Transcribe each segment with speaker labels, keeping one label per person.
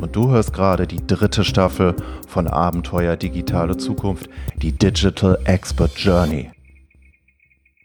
Speaker 1: Und du hörst gerade die dritte Staffel von Abenteuer Digitale Zukunft, die Digital Expert Journey.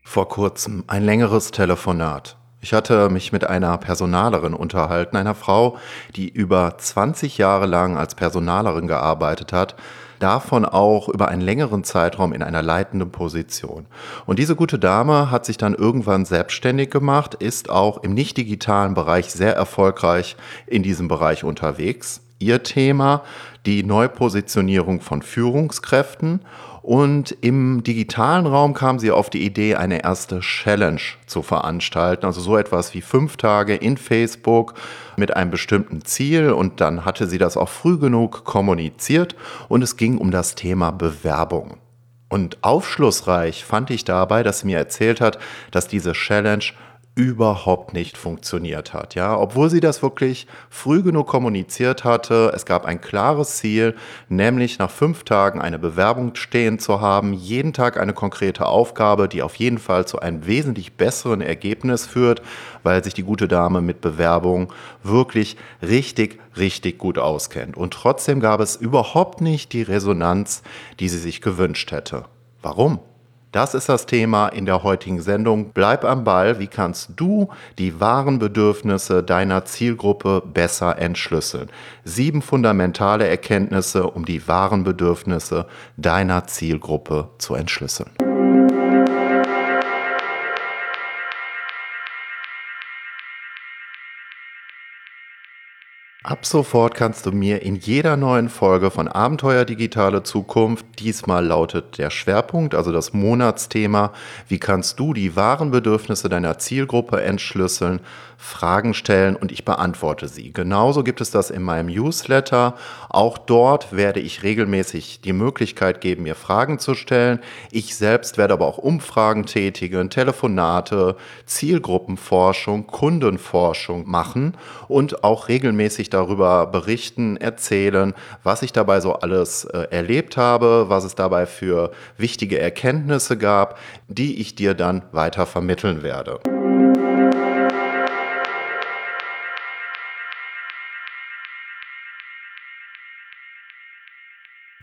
Speaker 1: Vor kurzem ein längeres Telefonat. Ich hatte mich mit einer Personalerin unterhalten, einer Frau, die über 20 Jahre lang als Personalerin gearbeitet hat, davon auch über einen längeren Zeitraum in einer leitenden Position. Und diese gute Dame hat sich dann irgendwann selbstständig gemacht, ist auch im nicht digitalen Bereich sehr erfolgreich in diesem Bereich unterwegs. Ihr Thema, die Neupositionierung von Führungskräften und im digitalen Raum kam sie auf die Idee, eine erste Challenge zu veranstalten. Also so etwas wie fünf Tage in Facebook mit einem bestimmten Ziel. Und dann hatte sie das auch früh genug kommuniziert. Und es ging um das Thema Bewerbung. Und aufschlussreich fand ich dabei, dass sie mir erzählt hat, dass diese Challenge überhaupt nicht funktioniert hat. Ja, obwohl sie das wirklich früh genug kommuniziert hatte, es gab ein klares Ziel, nämlich nach fünf Tagen eine Bewerbung stehen zu haben, jeden Tag eine konkrete Aufgabe, die auf jeden Fall zu einem wesentlich besseren Ergebnis führt, weil sich die gute Dame mit Bewerbung wirklich richtig, richtig gut auskennt. Und trotzdem gab es überhaupt nicht die Resonanz, die sie sich gewünscht hätte. Warum? Das ist das Thema in der heutigen Sendung. Bleib am Ball. Wie kannst du die wahren Bedürfnisse deiner Zielgruppe besser entschlüsseln? Sieben fundamentale Erkenntnisse, um die wahren Bedürfnisse deiner Zielgruppe zu entschlüsseln. Ab sofort kannst du mir in jeder neuen Folge von Abenteuer Digitale Zukunft, diesmal lautet der Schwerpunkt, also das Monatsthema, wie kannst du die wahren Bedürfnisse deiner Zielgruppe entschlüsseln, Fragen stellen und ich beantworte sie. Genauso gibt es das in meinem Newsletter. Auch dort werde ich regelmäßig die Möglichkeit geben, mir Fragen zu stellen. Ich selbst werde aber auch Umfragen tätigen, Telefonate, Zielgruppenforschung, Kundenforschung machen und auch regelmäßig darüber berichten, erzählen, was ich dabei so alles äh, erlebt habe, was es dabei für wichtige Erkenntnisse gab, die ich dir dann weiter vermitteln werde.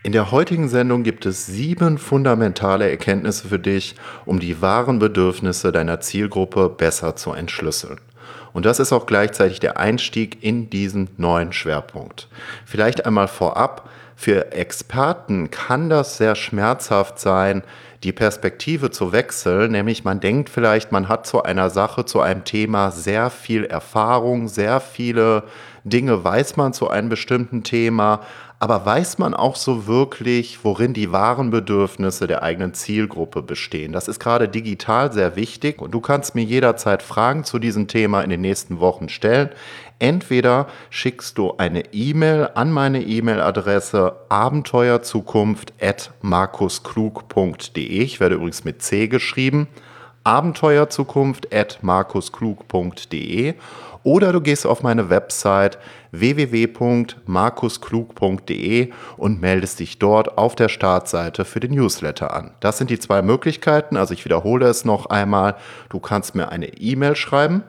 Speaker 1: In der heutigen Sendung gibt es sieben fundamentale Erkenntnisse für dich, um die wahren Bedürfnisse deiner Zielgruppe besser zu entschlüsseln. Und das ist auch gleichzeitig der Einstieg in diesen neuen Schwerpunkt. Vielleicht einmal vorab, für Experten kann das sehr schmerzhaft sein, die Perspektive zu wechseln, nämlich man denkt vielleicht, man hat zu einer Sache, zu einem Thema sehr viel Erfahrung, sehr viele Dinge weiß man zu einem bestimmten Thema, aber weiß man auch so wirklich, worin die wahren Bedürfnisse der eigenen Zielgruppe bestehen? Das ist gerade digital sehr wichtig und du kannst mir jederzeit Fragen zu diesem Thema in den nächsten Wochen stellen. Entweder schickst du eine E-Mail an meine E-Mail-Adresse abenteuerzukunft.markusklug.de. Ich werde übrigens mit C geschrieben. abenteuerzukunft.markusklug.de oder du gehst auf meine Website www.markusklug.de und meldest dich dort auf der Startseite für den Newsletter an. Das sind die zwei Möglichkeiten. Also ich wiederhole es noch einmal. Du kannst mir eine E-Mail schreiben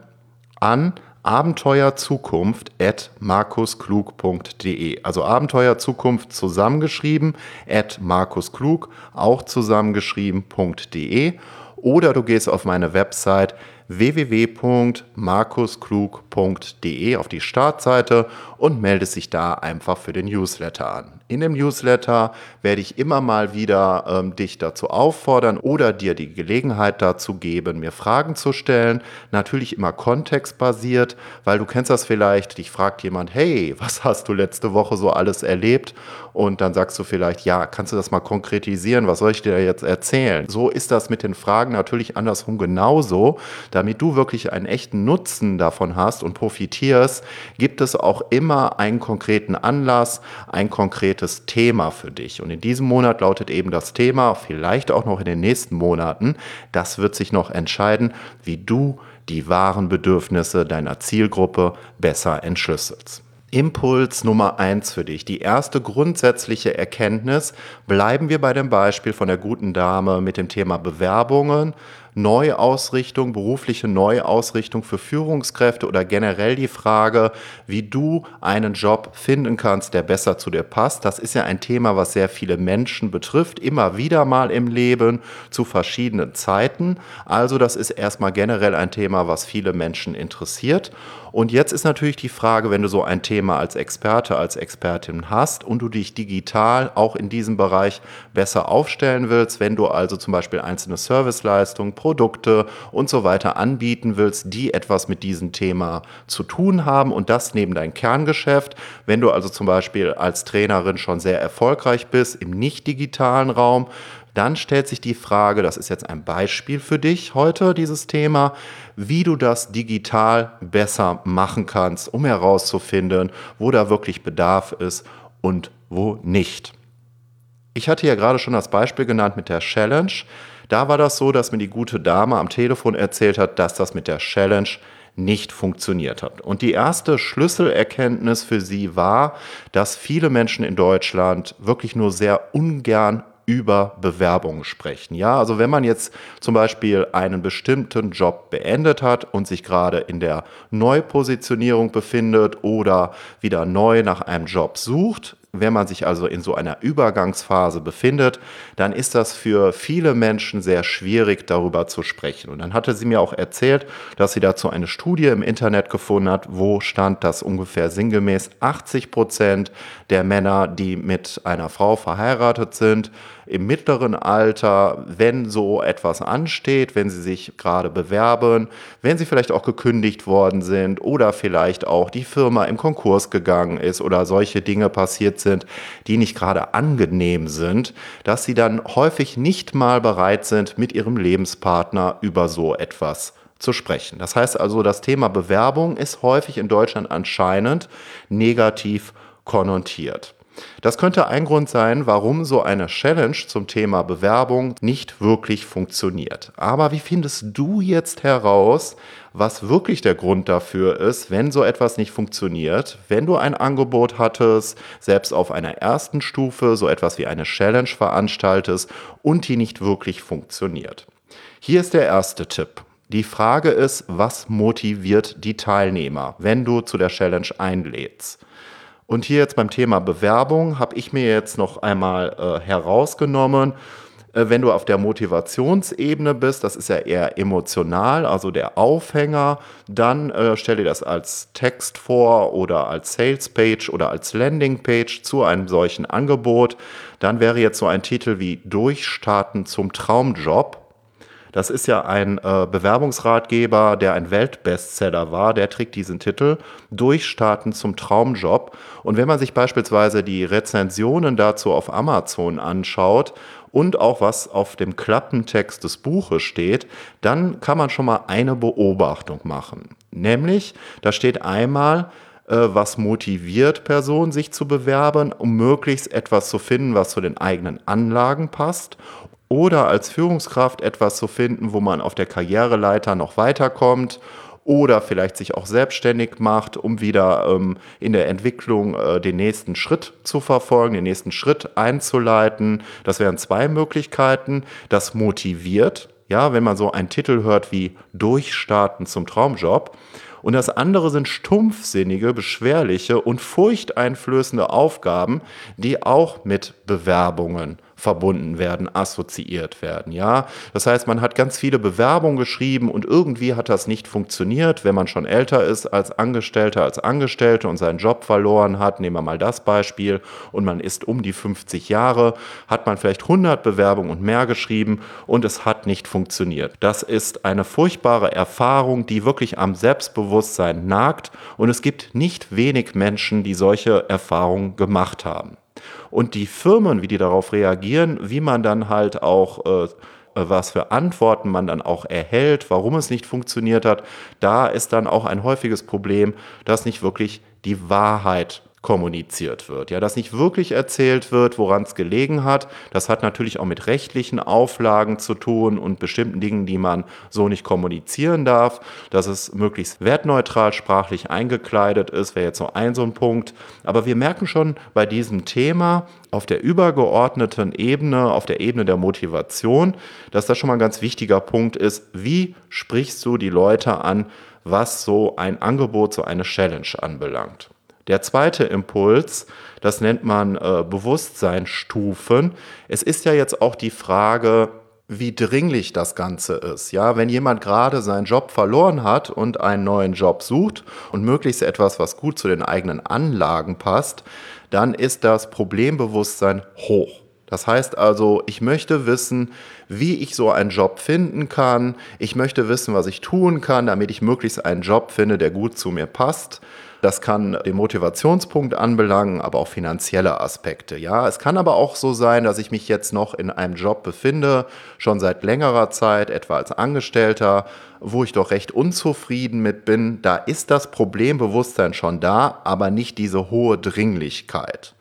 Speaker 1: an abenteuerzukunft at markusklug.de. Also Abenteuerzukunft zusammengeschrieben at markusklug, auch zusammengeschrieben.de. Oder du gehst auf meine Website www.markusklug.de auf die Startseite und meldest dich da einfach für den Newsletter an. In dem Newsletter werde ich immer mal wieder ähm, dich dazu auffordern oder dir die Gelegenheit dazu geben, mir Fragen zu stellen. Natürlich immer kontextbasiert, weil du kennst das vielleicht, dich fragt jemand, hey, was hast du letzte Woche so alles erlebt? Und dann sagst du vielleicht, ja, kannst du das mal konkretisieren? Was soll ich dir jetzt erzählen? So ist das mit den Fragen natürlich andersrum genauso. Da damit du wirklich einen echten Nutzen davon hast und profitierst, gibt es auch immer einen konkreten Anlass, ein konkretes Thema für dich. Und in diesem Monat lautet eben das Thema, vielleicht auch noch in den nächsten Monaten, das wird sich noch entscheiden, wie du die wahren Bedürfnisse deiner Zielgruppe besser entschlüsselst. Impuls Nummer eins für dich. Die erste grundsätzliche Erkenntnis. Bleiben wir bei dem Beispiel von der guten Dame mit dem Thema Bewerbungen. Neuausrichtung, berufliche Neuausrichtung für Führungskräfte oder generell die Frage, wie du einen Job finden kannst, der besser zu dir passt. Das ist ja ein Thema, was sehr viele Menschen betrifft, immer wieder mal im Leben zu verschiedenen Zeiten. Also das ist erstmal generell ein Thema, was viele Menschen interessiert. Und jetzt ist natürlich die Frage, wenn du so ein Thema als Experte, als Expertin hast und du dich digital auch in diesem Bereich besser aufstellen willst, wenn du also zum Beispiel einzelne Serviceleistungen, Produkte und so weiter anbieten willst, die etwas mit diesem Thema zu tun haben und das neben dein Kerngeschäft. Wenn du also zum Beispiel als Trainerin schon sehr erfolgreich bist im nicht digitalen Raum, dann stellt sich die Frage, das ist jetzt ein Beispiel für dich heute, dieses Thema, wie du das digital besser machen kannst, um herauszufinden, wo da wirklich Bedarf ist und wo nicht. Ich hatte ja gerade schon das Beispiel genannt mit der Challenge. Da war das so, dass mir die gute Dame am Telefon erzählt hat, dass das mit der Challenge nicht funktioniert hat. Und die erste Schlüsselerkenntnis für sie war, dass viele Menschen in Deutschland wirklich nur sehr ungern über Bewerbungen sprechen. Ja, also wenn man jetzt zum Beispiel einen bestimmten Job beendet hat und sich gerade in der Neupositionierung befindet oder wieder neu nach einem Job sucht, wenn man sich also in so einer Übergangsphase befindet, dann ist das für viele Menschen sehr schwierig, darüber zu sprechen. Und dann hatte sie mir auch erzählt, dass sie dazu eine Studie im Internet gefunden hat, wo stand, dass ungefähr sinngemäß 80 Prozent der Männer, die mit einer Frau verheiratet sind, im mittleren Alter, wenn so etwas ansteht, wenn sie sich gerade bewerben, wenn sie vielleicht auch gekündigt worden sind oder vielleicht auch die Firma im Konkurs gegangen ist oder solche Dinge passiert sind, die nicht gerade angenehm sind, dass sie dann häufig nicht mal bereit sind, mit ihrem Lebenspartner über so etwas zu sprechen. Das heißt also, das Thema Bewerbung ist häufig in Deutschland anscheinend negativ konnotiert. Das könnte ein Grund sein, warum so eine Challenge zum Thema Bewerbung nicht wirklich funktioniert. Aber wie findest du jetzt heraus, was wirklich der Grund dafür ist, wenn so etwas nicht funktioniert, wenn du ein Angebot hattest, selbst auf einer ersten Stufe so etwas wie eine Challenge veranstaltest und die nicht wirklich funktioniert? Hier ist der erste Tipp. Die Frage ist, was motiviert die Teilnehmer, wenn du zu der Challenge einlädst? Und hier jetzt beim Thema Bewerbung habe ich mir jetzt noch einmal äh, herausgenommen, äh, wenn du auf der Motivationsebene bist, das ist ja eher emotional, also der Aufhänger, dann äh, stell dir das als Text vor oder als Salespage oder als Landingpage zu einem solchen Angebot. Dann wäre jetzt so ein Titel wie Durchstarten zum Traumjob das ist ja ein äh, Bewerbungsratgeber, der ein Weltbestseller war. Der trägt diesen Titel Durchstarten zum Traumjob. Und wenn man sich beispielsweise die Rezensionen dazu auf Amazon anschaut und auch was auf dem Klappentext des Buches steht, dann kann man schon mal eine Beobachtung machen. Nämlich, da steht einmal, äh, was motiviert Personen, sich zu bewerben, um möglichst etwas zu finden, was zu den eigenen Anlagen passt oder als Führungskraft etwas zu finden, wo man auf der Karriereleiter noch weiterkommt oder vielleicht sich auch selbstständig macht, um wieder ähm, in der Entwicklung äh, den nächsten Schritt zu verfolgen, den nächsten Schritt einzuleiten. Das wären zwei Möglichkeiten. Das motiviert, ja, wenn man so einen Titel hört wie Durchstarten zum Traumjob. Und das andere sind stumpfsinnige, beschwerliche und furchteinflößende Aufgaben, die auch mit Bewerbungen verbunden werden, assoziiert werden. Ja, das heißt, man hat ganz viele Bewerbungen geschrieben und irgendwie hat das nicht funktioniert, wenn man schon älter ist als Angestellter, als Angestellte und seinen Job verloren hat. Nehmen wir mal das Beispiel und man ist um die 50 Jahre, hat man vielleicht 100 Bewerbungen und mehr geschrieben und es hat nicht funktioniert. Das ist eine furchtbare Erfahrung, die wirklich am Selbstbewusstsein nagt und es gibt nicht wenig Menschen, die solche Erfahrungen gemacht haben. Und die Firmen, wie die darauf reagieren, wie man dann halt auch äh, was für Antworten man dann auch erhält, warum es nicht funktioniert hat, da ist dann auch ein häufiges Problem, dass nicht wirklich die Wahrheit kommuniziert wird. Ja, dass nicht wirklich erzählt wird, woran es gelegen hat. Das hat natürlich auch mit rechtlichen Auflagen zu tun und bestimmten Dingen, die man so nicht kommunizieren darf. Dass es möglichst wertneutral sprachlich eingekleidet ist, wäre jetzt so ein so ein Punkt. Aber wir merken schon bei diesem Thema auf der übergeordneten Ebene, auf der Ebene der Motivation, dass das schon mal ein ganz wichtiger Punkt ist. Wie sprichst du die Leute an, was so ein Angebot, so eine Challenge anbelangt? Der zweite Impuls, das nennt man äh, Bewusstseinsstufen. Es ist ja jetzt auch die Frage, wie dringlich das Ganze ist. Ja, wenn jemand gerade seinen Job verloren hat und einen neuen Job sucht und möglichst etwas, was gut zu den eigenen Anlagen passt, dann ist das Problembewusstsein hoch. Das heißt also, ich möchte wissen, wie ich so einen Job finden kann. Ich möchte wissen, was ich tun kann, damit ich möglichst einen Job finde, der gut zu mir passt. Das kann den Motivationspunkt anbelangen, aber auch finanzielle Aspekte. Ja, es kann aber auch so sein, dass ich mich jetzt noch in einem Job befinde, schon seit längerer Zeit, etwa als Angestellter, wo ich doch recht unzufrieden mit bin. Da ist das Problembewusstsein schon da, aber nicht diese hohe Dringlichkeit.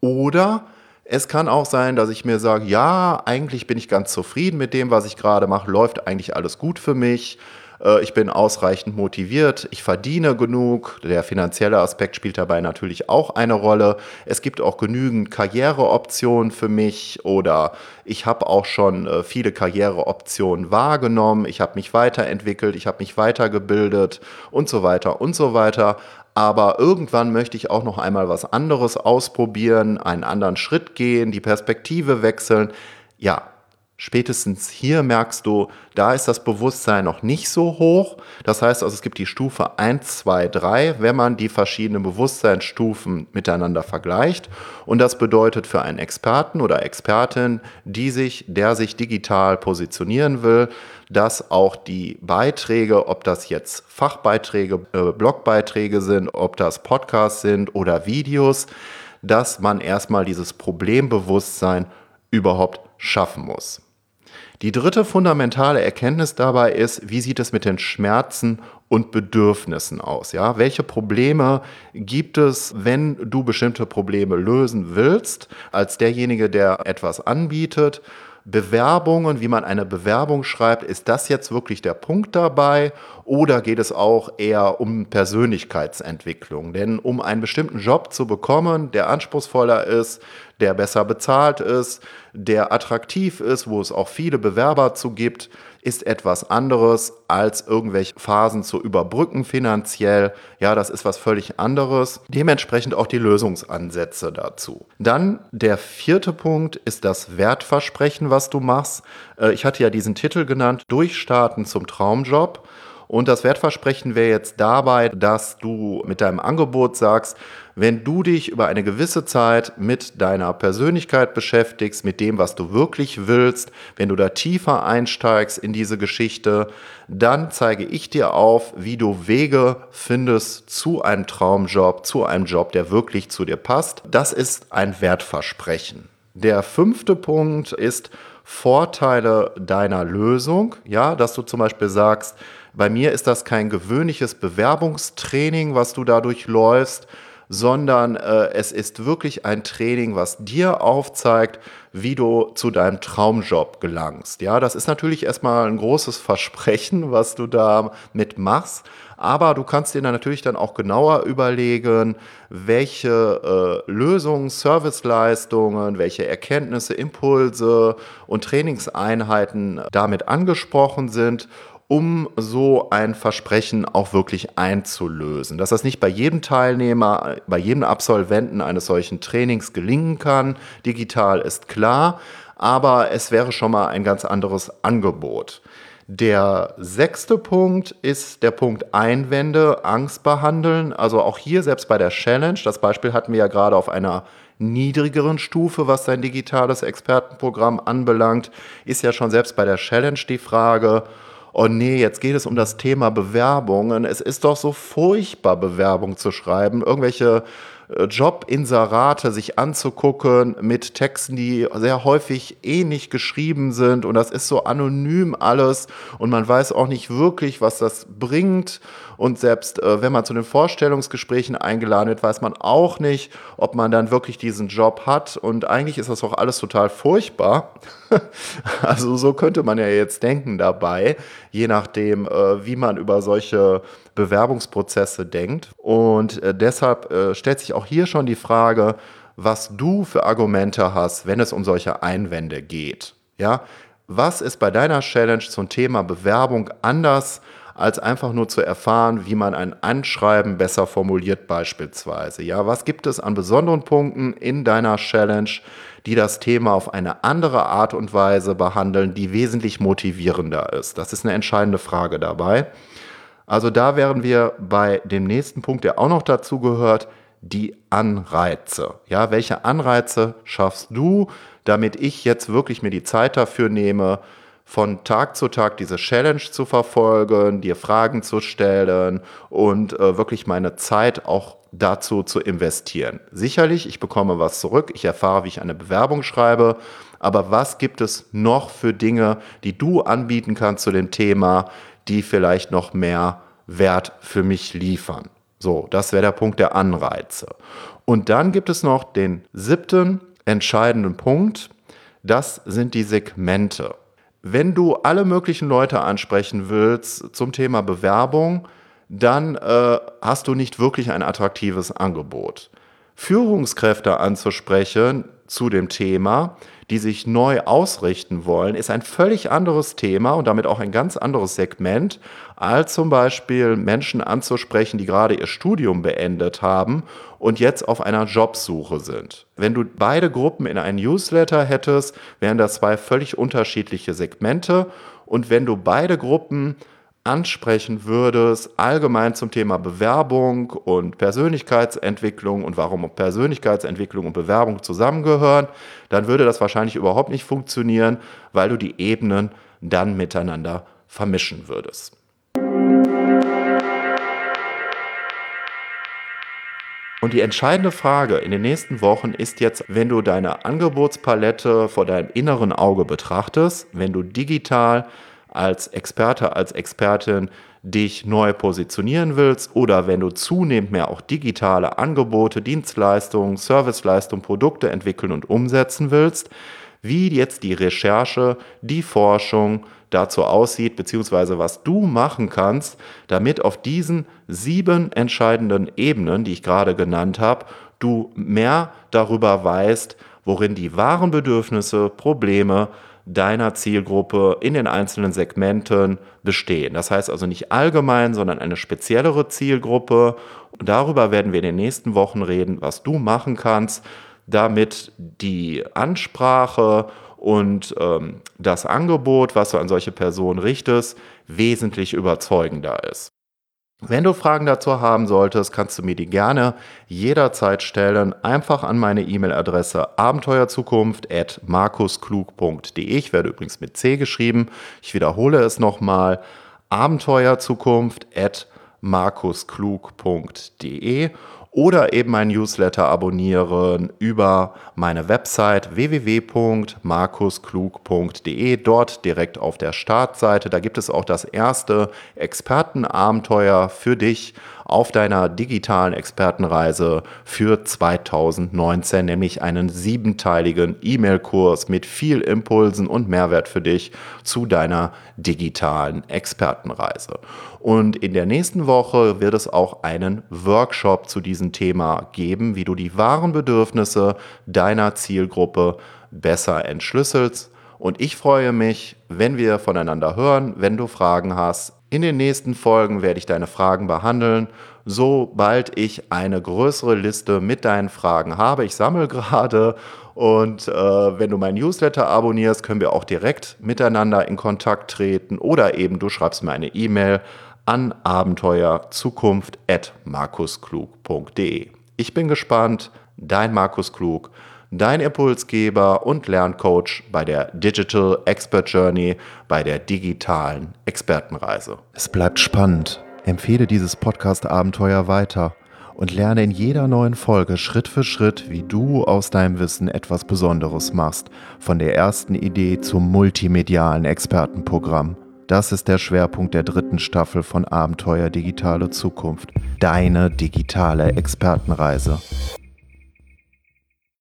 Speaker 1: Oder es kann auch sein, dass ich mir sage, ja, eigentlich bin ich ganz zufrieden mit dem, was ich gerade mache, läuft eigentlich alles gut für mich. Äh, ich bin ausreichend motiviert, ich verdiene genug. Der finanzielle Aspekt spielt dabei natürlich auch eine Rolle. Es gibt auch genügend Karriereoptionen für mich oder ich habe auch schon äh, viele Karriereoptionen wahrgenommen. Ich habe mich weiterentwickelt, ich habe mich weitergebildet und so weiter und so weiter. Aber irgendwann möchte ich auch noch einmal was anderes ausprobieren, einen anderen Schritt gehen, die Perspektive wechseln. Ja, Spätestens hier merkst du, da ist das Bewusstsein noch nicht so hoch. Das heißt also, es gibt die Stufe 1, 2, 3, wenn man die verschiedenen Bewusstseinsstufen miteinander vergleicht. Und das bedeutet für einen Experten oder Expertin, die sich, der sich digital positionieren will, dass auch die Beiträge, ob das jetzt Fachbeiträge, äh, Blogbeiträge sind, ob das Podcasts sind oder Videos, dass man erstmal dieses Problembewusstsein überhaupt schaffen muss. Die dritte fundamentale Erkenntnis dabei ist, wie sieht es mit den Schmerzen und Bedürfnissen aus? Ja? Welche Probleme gibt es, wenn du bestimmte Probleme lösen willst, als derjenige, der etwas anbietet? Bewerbungen, wie man eine Bewerbung schreibt, ist das jetzt wirklich der Punkt dabei oder geht es auch eher um Persönlichkeitsentwicklung? Denn um einen bestimmten Job zu bekommen, der anspruchsvoller ist, der besser bezahlt ist, der attraktiv ist, wo es auch viele Bewerber zu gibt, ist etwas anderes als irgendwelche Phasen zu überbrücken finanziell. Ja, das ist was völlig anderes. Dementsprechend auch die Lösungsansätze dazu. Dann der vierte Punkt ist das Wertversprechen, was du machst. Äh, ich hatte ja diesen Titel genannt, Durchstarten zum Traumjob. Und das Wertversprechen wäre jetzt dabei, dass du mit deinem Angebot sagst, wenn du dich über eine gewisse Zeit mit deiner Persönlichkeit beschäftigst, mit dem, was du wirklich willst, wenn du da tiefer einsteigst in diese Geschichte, dann zeige ich dir auf, wie du Wege findest zu einem Traumjob, zu einem Job, der wirklich zu dir passt. Das ist ein Wertversprechen. Der fünfte Punkt ist Vorteile deiner Lösung. Ja, dass du zum Beispiel sagst, bei mir ist das kein gewöhnliches Bewerbungstraining, was du dadurch läufst, sondern äh, es ist wirklich ein Training, was dir aufzeigt, wie du zu deinem Traumjob gelangst. Ja, das ist natürlich erstmal ein großes Versprechen, was du da mitmachst. Aber du kannst dir dann natürlich dann auch genauer überlegen, welche äh, Lösungen, Serviceleistungen, welche Erkenntnisse, Impulse und Trainingseinheiten damit angesprochen sind um so ein Versprechen auch wirklich einzulösen. Dass das nicht bei jedem Teilnehmer, bei jedem Absolventen eines solchen Trainings gelingen kann, digital ist klar, aber es wäre schon mal ein ganz anderes Angebot. Der sechste Punkt ist der Punkt Einwände, Angst behandeln. Also auch hier, selbst bei der Challenge, das Beispiel hatten wir ja gerade auf einer niedrigeren Stufe, was sein digitales Expertenprogramm anbelangt, ist ja schon selbst bei der Challenge die Frage, oh nee, jetzt geht es um das Thema Bewerbungen. Es ist doch so furchtbar, Bewerbung zu schreiben. Irgendwelche Jobinserate sich anzugucken mit Texten, die sehr häufig ähnlich geschrieben sind und das ist so anonym alles und man weiß auch nicht wirklich, was das bringt und selbst äh, wenn man zu den Vorstellungsgesprächen eingeladen wird, weiß man auch nicht, ob man dann wirklich diesen Job hat und eigentlich ist das auch alles total furchtbar. also so könnte man ja jetzt denken dabei, je nachdem, äh, wie man über solche Bewerbungsprozesse denkt. Und äh, deshalb äh, stellt sich auch hier schon die Frage, was du für Argumente hast, wenn es um solche Einwände geht. Ja, was ist bei deiner Challenge zum Thema Bewerbung anders als einfach nur zu erfahren, wie man ein Anschreiben besser formuliert beispielsweise. Ja, was gibt es an besonderen Punkten in deiner Challenge, die das Thema auf eine andere Art und Weise behandeln, die wesentlich motivierender ist? Das ist eine entscheidende Frage dabei. Also da wären wir bei dem nächsten Punkt, der auch noch dazu gehört, die Anreize. Ja, welche Anreize schaffst du, damit ich jetzt wirklich mir die Zeit dafür nehme, von Tag zu Tag diese Challenge zu verfolgen, dir Fragen zu stellen und äh, wirklich meine Zeit auch dazu zu investieren. Sicherlich, ich bekomme was zurück, ich erfahre, wie ich eine Bewerbung schreibe, aber was gibt es noch für Dinge, die du anbieten kannst zu dem Thema, die vielleicht noch mehr Wert für mich liefern? So, das wäre der Punkt der Anreize. Und dann gibt es noch den siebten entscheidenden Punkt, das sind die Segmente. Wenn du alle möglichen Leute ansprechen willst zum Thema Bewerbung, dann äh, hast du nicht wirklich ein attraktives Angebot. Führungskräfte anzusprechen zu dem Thema, die sich neu ausrichten wollen, ist ein völlig anderes Thema und damit auch ein ganz anderes Segment, als zum Beispiel Menschen anzusprechen, die gerade ihr Studium beendet haben und jetzt auf einer Jobsuche sind. Wenn du beide Gruppen in einen Newsletter hättest, wären das zwei völlig unterschiedliche Segmente und wenn du beide Gruppen ansprechen würdest, allgemein zum Thema Bewerbung und Persönlichkeitsentwicklung und warum Persönlichkeitsentwicklung und Bewerbung zusammengehören, dann würde das wahrscheinlich überhaupt nicht funktionieren, weil du die Ebenen dann miteinander vermischen würdest. Und die entscheidende Frage in den nächsten Wochen ist jetzt, wenn du deine Angebotspalette vor deinem inneren Auge betrachtest, wenn du digital als Experte, als Expertin dich neu positionieren willst oder wenn du zunehmend mehr auch digitale Angebote, Dienstleistungen, Serviceleistungen, Produkte entwickeln und umsetzen willst, wie jetzt die Recherche, die Forschung dazu aussieht, beziehungsweise was du machen kannst, damit auf diesen sieben entscheidenden Ebenen, die ich gerade genannt habe, du mehr darüber weißt, worin die wahren Bedürfnisse, Probleme, deiner Zielgruppe in den einzelnen Segmenten bestehen. Das heißt also nicht allgemein, sondern eine speziellere Zielgruppe. Und darüber werden wir in den nächsten Wochen reden, was du machen kannst, damit die Ansprache und ähm, das Angebot, was du an solche Personen richtest, wesentlich überzeugender ist. Wenn du Fragen dazu haben solltest, kannst du mir die gerne jederzeit stellen. Einfach an meine E-Mail-Adresse abenteuerzukunft.markusklug.de. Ich werde übrigens mit C geschrieben. Ich wiederhole es nochmal. Abenteuerzukunft.markusklug.de oder eben mein Newsletter abonnieren über meine Website www.markusklug.de, dort direkt auf der Startseite. Da gibt es auch das erste Expertenabenteuer für dich auf deiner digitalen Expertenreise für 2019, nämlich einen siebenteiligen E-Mail-Kurs mit viel Impulsen und Mehrwert für dich zu deiner digitalen Expertenreise. Und in der nächsten Woche wird es auch einen Workshop zu diesem Thema geben, wie du die wahren Bedürfnisse deiner Zielgruppe besser entschlüsselst. Und ich freue mich, wenn wir voneinander hören, wenn du Fragen hast. In den nächsten Folgen werde ich deine Fragen behandeln, sobald ich eine größere Liste mit deinen Fragen habe. Ich sammle gerade und äh, wenn du mein Newsletter abonnierst, können wir auch direkt miteinander in Kontakt treten oder eben du schreibst mir eine E-Mail an abenteuerzukunft.markusklug.de. Ich bin gespannt, dein Markus Klug, dein Impulsgeber und Lerncoach bei der Digital Expert Journey, bei der digitalen Expertenreise.
Speaker 2: Es bleibt spannend. Empfehle dieses Podcast-Abenteuer weiter
Speaker 1: und lerne in jeder neuen Folge Schritt für Schritt, wie du aus deinem Wissen etwas Besonderes machst, von der ersten Idee zum multimedialen Expertenprogramm. Das ist der Schwerpunkt der dritten Staffel von Abenteuer Digitale Zukunft, deine digitale Expertenreise.